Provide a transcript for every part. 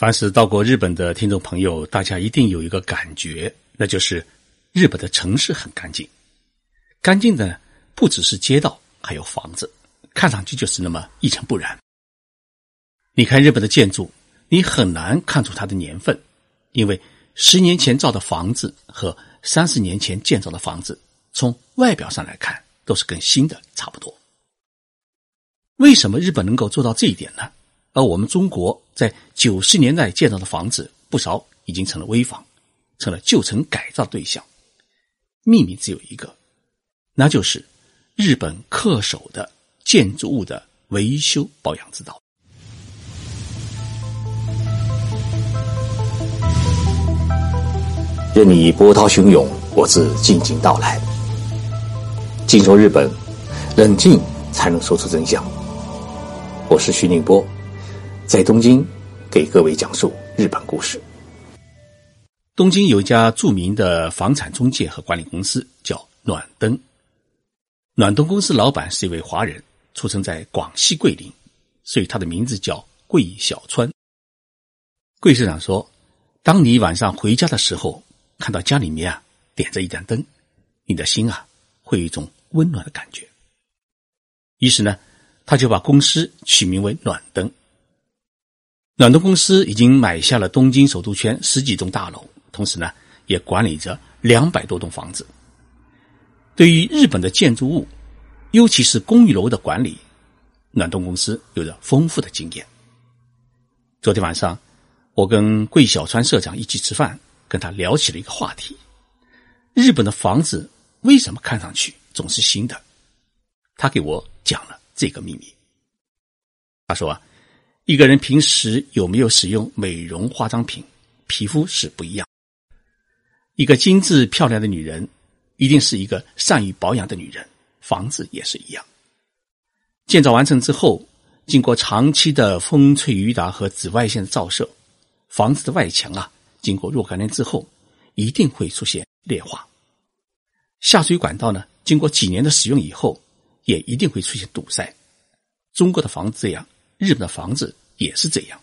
凡是到过日本的听众朋友，大家一定有一个感觉，那就是日本的城市很干净。干净的，不只是街道，还有房子，看上去就是那么一尘不染。你看日本的建筑，你很难看出它的年份，因为十年前造的房子和三十年前建造的房子，从外表上来看都是跟新的差不多。为什么日本能够做到这一点呢？而我们中国在九十年代建造的房子，不少已经成了危房，成了旧城改造对象。秘密只有一个，那就是日本恪守的建筑物的维修保养之道。任你波涛汹涌，我自静静到来。静说日本，冷静才能说出真相。我是徐宁波。在东京，给各位讲述日本故事。东京有一家著名的房产中介和管理公司，叫暖灯。暖灯公司老板是一位华人，出生在广西桂林，所以他的名字叫桂小川。桂社长说：“当你晚上回家的时候，看到家里面啊点着一盏灯，你的心啊会有一种温暖的感觉。”于是呢，他就把公司取名为暖灯。暖东公司已经买下了东京首都圈十几栋大楼，同时呢，也管理着两百多栋房子。对于日本的建筑物，尤其是公寓楼的管理，暖东公司有着丰富的经验。昨天晚上，我跟桂小川社长一起吃饭，跟他聊起了一个话题：日本的房子为什么看上去总是新的？他给我讲了这个秘密。他说啊。一个人平时有没有使用美容化妆品，皮肤是不一样。一个精致漂亮的女人，一定是一个善于保养的女人。房子也是一样，建造完成之后，经过长期的风吹雨打和紫外线的照射，房子的外墙啊，经过若干年之后，一定会出现裂化。下水管道呢，经过几年的使用以后，也一定会出现堵塞。中国的房子这样，日本的房子。也是这样。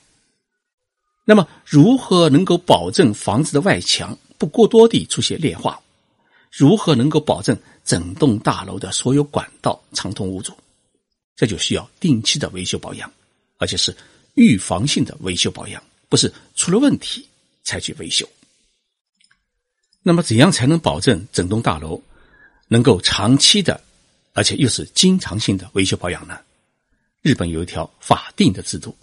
那么，如何能够保证房子的外墙不过多地出现裂化？如何能够保证整栋大楼的所有管道畅通无阻？这就需要定期的维修保养，而且是预防性的维修保养，不是出了问题才去维修。那么，怎样才能保证整栋大楼能够长期的，而且又是经常性的维修保养呢？日本有一条法定的制度。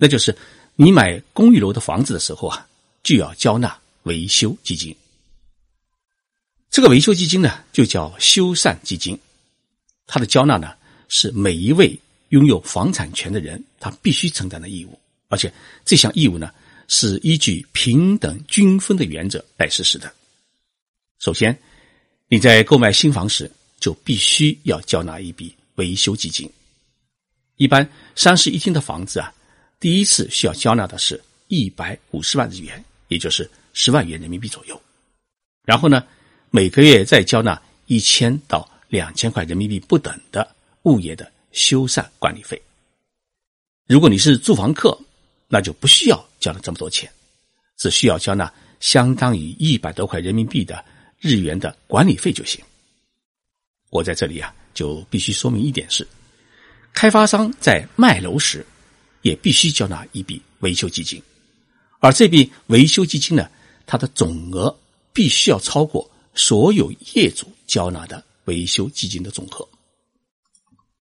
那就是你买公寓楼的房子的时候啊，就要交纳维修基金。这个维修基金呢，就叫修缮基金。它的交纳呢，是每一位拥有房产权的人他必须承担的义务，而且这项义务呢，是依据平等均分的原则来实施的。首先，你在购买新房时就必须要交纳一笔维修基金。一般三室一厅的房子啊。第一次需要交纳的是一百五十万日元，也就是十万元人民币左右。然后呢，每个月再交纳一千到两千块人民币不等的物业的修缮管理费。如果你是住房客，那就不需要交纳这么多钱，只需要交纳相当于一百多块人民币的日元的管理费就行。我在这里啊，就必须说明一点是，开发商在卖楼时。也必须交纳一笔维修基金，而这笔维修基金呢，它的总额必须要超过所有业主交纳的维修基金的总和。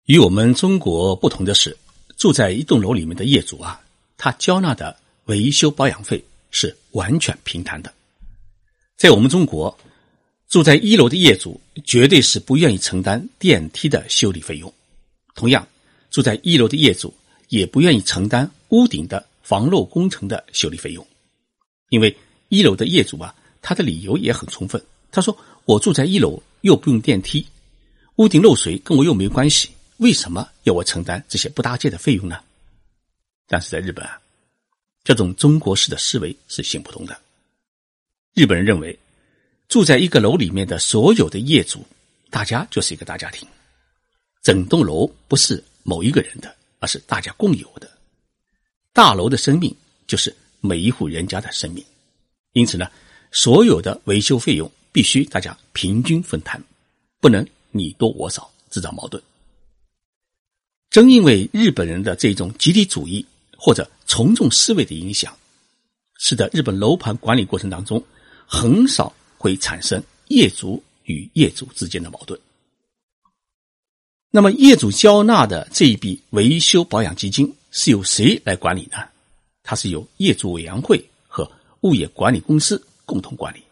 与我们中国不同的是，住在一栋楼里面的业主啊，他交纳的维修保养费是完全平摊的。在我们中国，住在一楼的业主绝对是不愿意承担电梯的修理费用，同样，住在一楼的业主。也不愿意承担屋顶的防漏工程的修理费用，因为一楼的业主啊，他的理由也很充分。他说：“我住在一楼，又不用电梯，屋顶漏水跟我又没关系，为什么要我承担这些不搭界的费用呢？”但是在日本啊，这种中国式的思维是行不通的。日本人认为，住在一个楼里面的所有的业主，大家就是一个大家庭，整栋楼不是某一个人的。而是大家共有的，大楼的生命就是每一户人家的生命，因此呢，所有的维修费用必须大家平均分摊，不能你多我少，制造矛盾。正因为日本人的这种集体主义或者从众思维的影响，使得日本楼盘管理过程当中很少会产生业主与业主之间的矛盾。那么，业主交纳的这一笔维修保养基金是由谁来管理呢？它是由业主委员会和物业管理公司共同管理。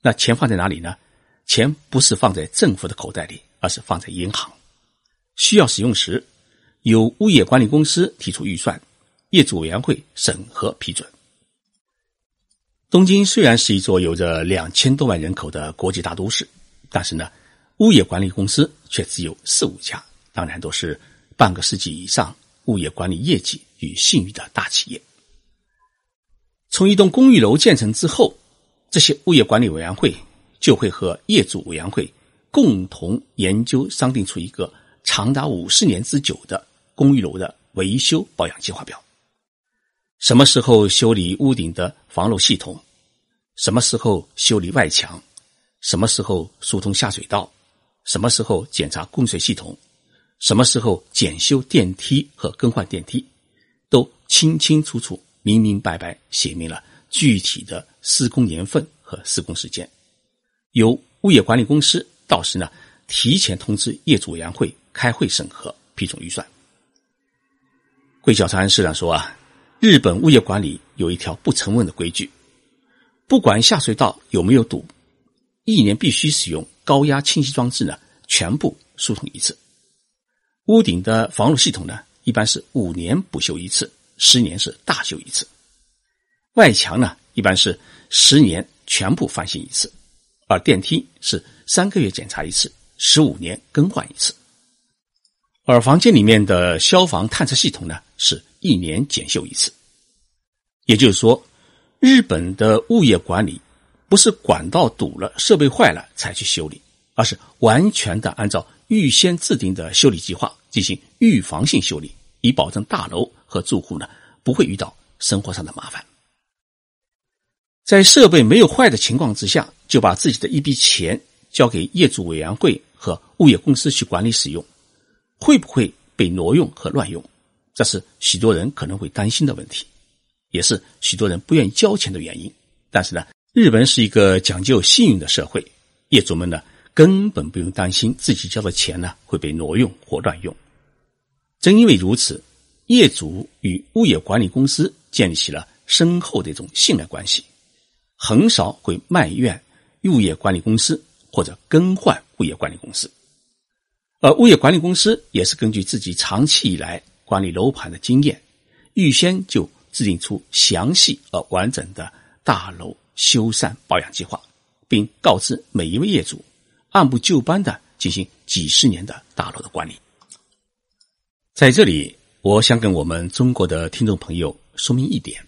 那钱放在哪里呢？钱不是放在政府的口袋里，而是放在银行。需要使用时。由物业管理公司提出预算，业主委员会审核批准。东京虽然是一座有着两千多万人口的国际大都市，但是呢，物业管理公司却只有四五家，当然都是半个世纪以上物业管理业绩与信誉的大企业。从一栋公寓楼建成之后，这些物业管理委员会就会和业主委员会共同研究商定出一个长达五十年之久的。公寓楼的维修保养计划表，什么时候修理屋顶的防漏系统？什么时候修理外墙？什么时候疏通下水道？什么时候检查供水系统？什么时候检修电梯和更换电梯？都清清楚楚、明明白白写明了具体的施工年份和施工时间，由物业管理公司到时呢提前通知业主委员会开会审核批准预算。桂小长安市长说啊，日本物业管理有一条不成文的规矩，不管下水道有没有堵，一年必须使用高压清洗装置呢，全部疏通一次。屋顶的防漏系统呢，一般是五年补修一次，十年是大修一次。外墙呢，一般是十年全部翻新一次，而电梯是三个月检查一次，十五年更换一次。而房间里面的消防探测系统呢，是一年检修一次。也就是说，日本的物业管理不是管道堵了、设备坏了才去修理，而是完全的按照预先制定的修理计划进行预防性修理，以保证大楼和住户呢不会遇到生活上的麻烦。在设备没有坏的情况之下，就把自己的一笔钱交给业主委员会和物业公司去管理使用。会不会被挪用和乱用？这是许多人可能会担心的问题，也是许多人不愿意交钱的原因。但是呢，日本是一个讲究信用的社会，业主们呢根本不用担心自己交的钱呢会被挪用或乱用。正因为如此，业主与物业管理公司建立起了深厚的一种信赖关系，很少会埋怨物业管理公司或者更换物业管理公司。而物业管理公司也是根据自己长期以来管理楼盘的经验，预先就制定出详细而完整的大楼修缮保养计划，并告知每一位业主，按部就班的进行几十年的大楼的管理。在这里，我想跟我们中国的听众朋友说明一点：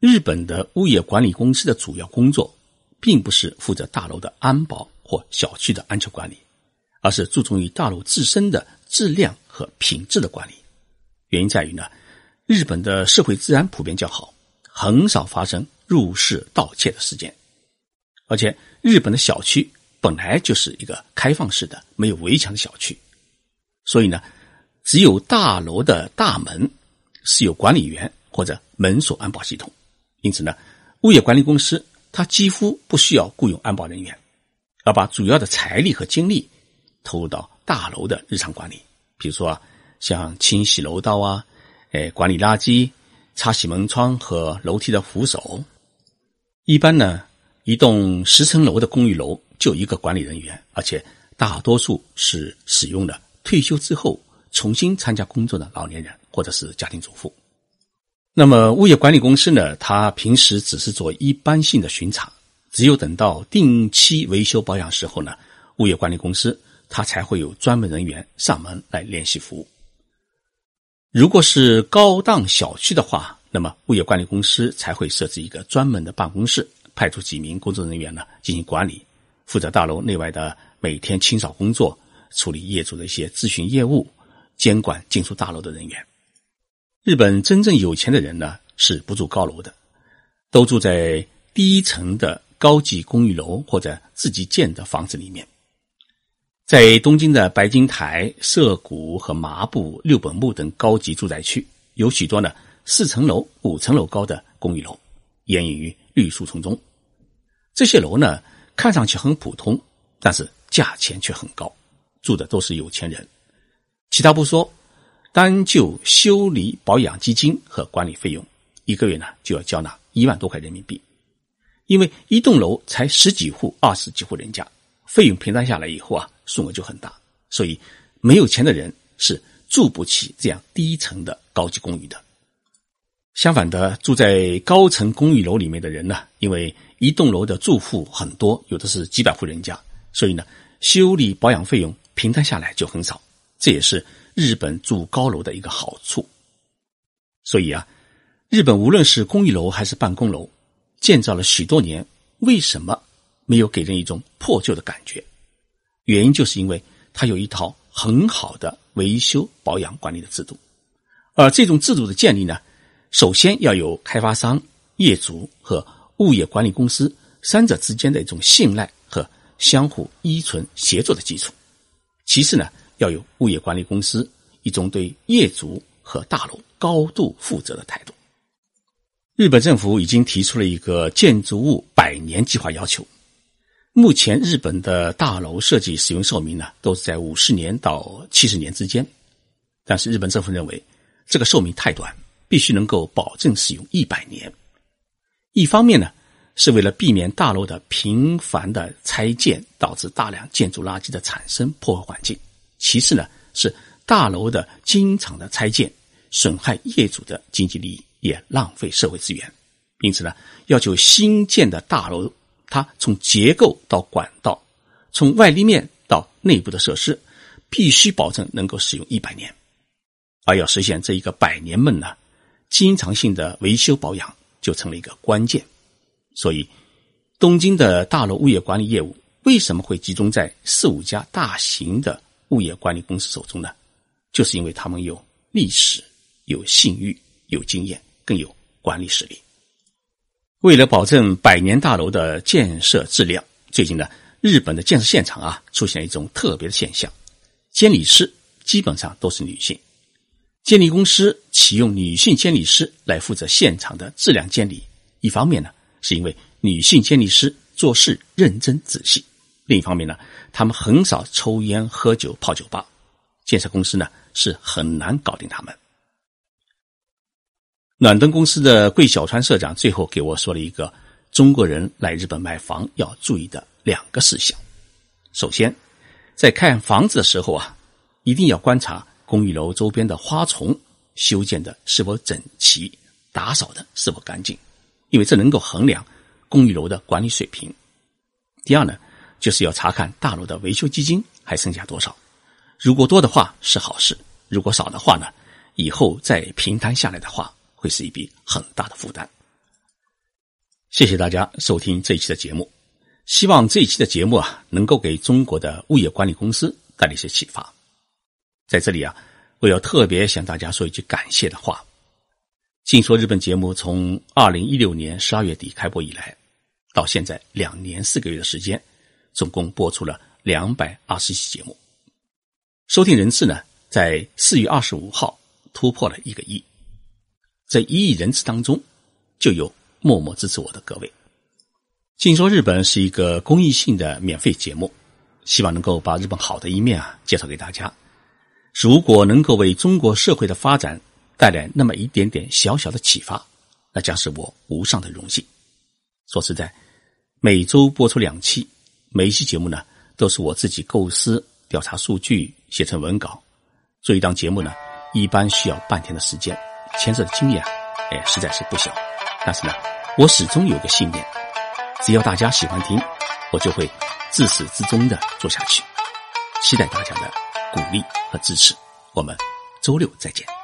日本的物业管理公司的主要工作，并不是负责大楼的安保或小区的安全管理。而是注重于大楼自身的质量和品质的管理。原因在于呢，日本的社会治安普遍较好，很少发生入室盗窃的事件。而且，日本的小区本来就是一个开放式的、没有围墙的小区，所以呢，只有大楼的大门是有管理员或者门锁安保系统。因此呢，物业管理公司它几乎不需要雇佣安保人员，而把主要的财力和精力。投入到大楼的日常管理，比如说像清洗楼道啊，哎，管理垃圾、擦洗门窗和楼梯的扶手。一般呢，一栋十层楼的公寓楼就一个管理人员，而且大多数是使用的退休之后重新参加工作的老年人或者是家庭主妇。那么物业管理公司呢，他平时只是做一般性的巡查，只有等到定期维修保养时候呢，物业管理公司。他才会有专门人员上门来联系服务。如果是高档小区的话，那么物业管理公司才会设置一个专门的办公室，派出几名工作人员呢进行管理，负责大楼内外的每天清扫工作，处理业主的一些咨询业务，监管进出大楼的人员。日本真正有钱的人呢是不住高楼的，都住在低层的高级公寓楼或者自己建的房子里面。在东京的白金台、涩谷和麻布、六本木等高级住宅区，有许多呢四层楼、五层楼高的公寓楼，掩映于绿树丛中。这些楼呢，看上去很普通，但是价钱却很高，住的都是有钱人。其他不说，单就修理保养基金和管理费用，一个月呢就要交纳一万多块人民币。因为一栋楼才十几户、二十几户人家，费用平摊下来以后啊。数额就很大，所以没有钱的人是住不起这样低层的高级公寓的。相反的，住在高层公寓楼里面的人呢，因为一栋楼的住户很多，有的是几百户人家，所以呢，修理保养费用平摊下来就很少。这也是日本住高楼的一个好处。所以啊，日本无论是公寓楼还是办公楼，建造了许多年，为什么没有给人一种破旧的感觉？原因就是因为它有一套很好的维修保养管理的制度，而这种制度的建立呢，首先要有开发商、业主和物业管理公司三者之间的一种信赖和相互依存协作的基础。其次呢，要有物业管理公司一种对业主和大楼高度负责的态度。日本政府已经提出了一个建筑物百年计划要求。目前，日本的大楼设计使用寿命呢，都是在五十年到七十年之间。但是，日本政府认为这个寿命太短，必须能够保证使用一百年。一方面呢，是为了避免大楼的频繁的拆建导致大量建筑垃圾的产生破坏环境；其次呢，是大楼的经常的拆建损害业主的经济利益，也浪费社会资源。因此呢，要求新建的大楼。它从结构到管道，从外立面到内部的设施，必须保证能够使用一百年。而要实现这一个百年梦呢，经常性的维修保养就成了一个关键。所以，东京的大楼物业管理业务为什么会集中在四五家大型的物业管理公司手中呢？就是因为他们有历史、有信誉、有经验，更有管理实力。为了保证百年大楼的建设质量，最近呢，日本的建设现场啊出现一种特别的现象：监理师基本上都是女性。监理公司启用女性监理师来负责现场的质量监理，一方面呢，是因为女性监理师做事认真仔细；另一方面呢，他们很少抽烟喝酒泡酒吧，建设公司呢是很难搞定他们。暖灯公司的桂小川社长最后给我说了一个中国人来日本买房要注意的两个事项。首先，在看房子的时候啊，一定要观察公寓楼周边的花丛修建的是否整齐，打扫的是否干净，因为这能够衡量公寓楼的管理水平。第二呢，就是要查看大楼的维修基金还剩下多少，如果多的话是好事，如果少的话呢，以后再平摊下来的话。会是一笔很大的负担。谢谢大家收听这一期的节目，希望这一期的节目啊，能够给中国的物业管理公司带来一些启发。在这里啊，我要特别向大家说一句感谢的话。静说日本节目从二零一六年十二月底开播以来，到现在两年四个月的时间，总共播出了两百二十期节目，收听人次呢，在四月二十五号突破了一个亿。这一亿人次当中，就有默默支持我的各位。静说日本是一个公益性的免费节目，希望能够把日本好的一面啊介绍给大家。如果能够为中国社会的发展带来那么一点点小小的启发，那将是我无上的荣幸。说实在，每周播出两期，每一期节目呢都是我自己构思、调查数据、写成文稿。做一档节目呢，一般需要半天的时间。牵涉的经验，哎，实在是不小。但是呢，我始终有个信念，只要大家喜欢听，我就会自始至终的做下去。期待大家的鼓励和支持。我们周六再见。